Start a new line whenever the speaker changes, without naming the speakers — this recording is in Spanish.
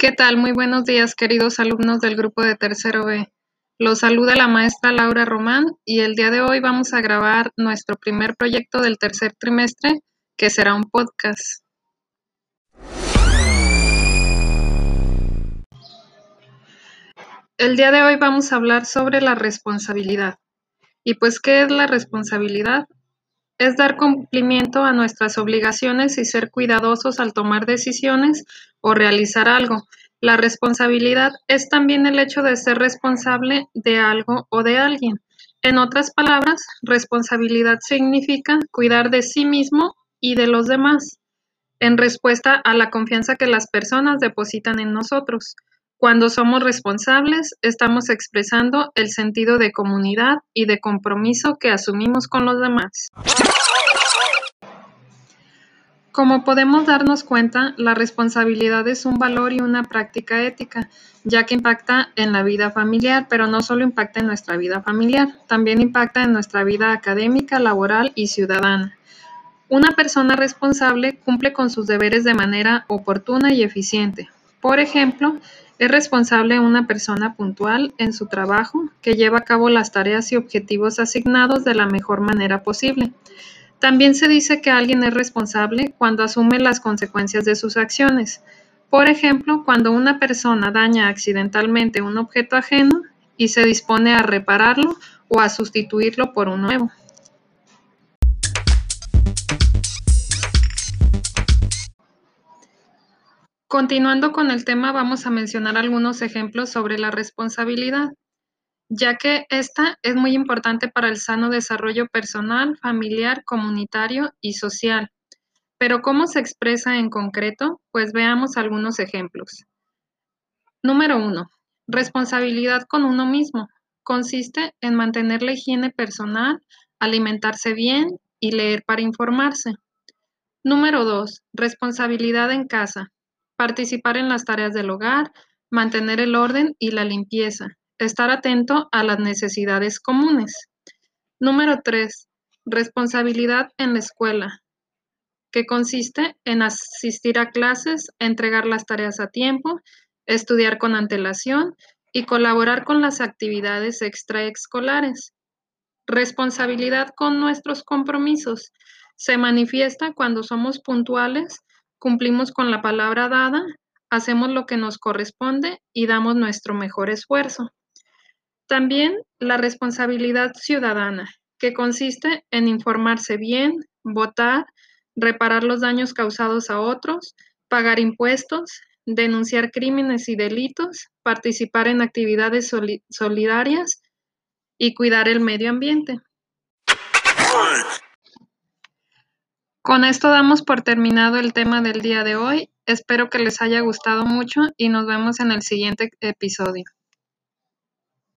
¿Qué tal? Muy buenos días, queridos alumnos del grupo de tercero B. Los saluda la maestra Laura Román y el día de hoy vamos a grabar nuestro primer proyecto del tercer trimestre, que será un podcast. El día de hoy vamos a hablar sobre la responsabilidad. ¿Y pues qué es la responsabilidad? Es dar cumplimiento a nuestras obligaciones y ser cuidadosos al tomar decisiones o realizar algo. La responsabilidad es también el hecho de ser responsable de algo o de alguien. En otras palabras, responsabilidad significa cuidar de sí mismo y de los demás, en respuesta a la confianza que las personas depositan en nosotros. Cuando somos responsables, estamos expresando el sentido de comunidad y de compromiso que asumimos con los demás. Como podemos darnos cuenta, la responsabilidad es un valor y una práctica ética, ya que impacta en la vida familiar, pero no solo impacta en nuestra vida familiar, también impacta en nuestra vida académica, laboral y ciudadana. Una persona responsable cumple con sus deberes de manera oportuna y eficiente. Por ejemplo, es responsable una persona puntual en su trabajo que lleva a cabo las tareas y objetivos asignados de la mejor manera posible. También se dice que alguien es responsable cuando asume las consecuencias de sus acciones. Por ejemplo, cuando una persona daña accidentalmente un objeto ajeno y se dispone a repararlo o a sustituirlo por un nuevo. Continuando con el tema, vamos a mencionar algunos ejemplos sobre la responsabilidad, ya que esta es muy importante para el sano desarrollo personal, familiar, comunitario y social. Pero ¿cómo se expresa en concreto? Pues veamos algunos ejemplos. Número uno, responsabilidad con uno mismo. Consiste en mantener la higiene personal, alimentarse bien y leer para informarse. Número dos, responsabilidad en casa participar en las tareas del hogar, mantener el orden y la limpieza, estar atento a las necesidades comunes. Número 3. Responsabilidad en la escuela, que consiste en asistir a clases, entregar las tareas a tiempo, estudiar con antelación y colaborar con las actividades extraescolares. Responsabilidad con nuestros compromisos. Se manifiesta cuando somos puntuales Cumplimos con la palabra dada, hacemos lo que nos corresponde y damos nuestro mejor esfuerzo. También la responsabilidad ciudadana, que consiste en informarse bien, votar, reparar los daños causados a otros, pagar impuestos, denunciar crímenes y delitos, participar en actividades solidarias y cuidar el medio ambiente. Con esto damos por terminado el tema del día de hoy. Espero que les haya gustado mucho y nos vemos en el siguiente episodio.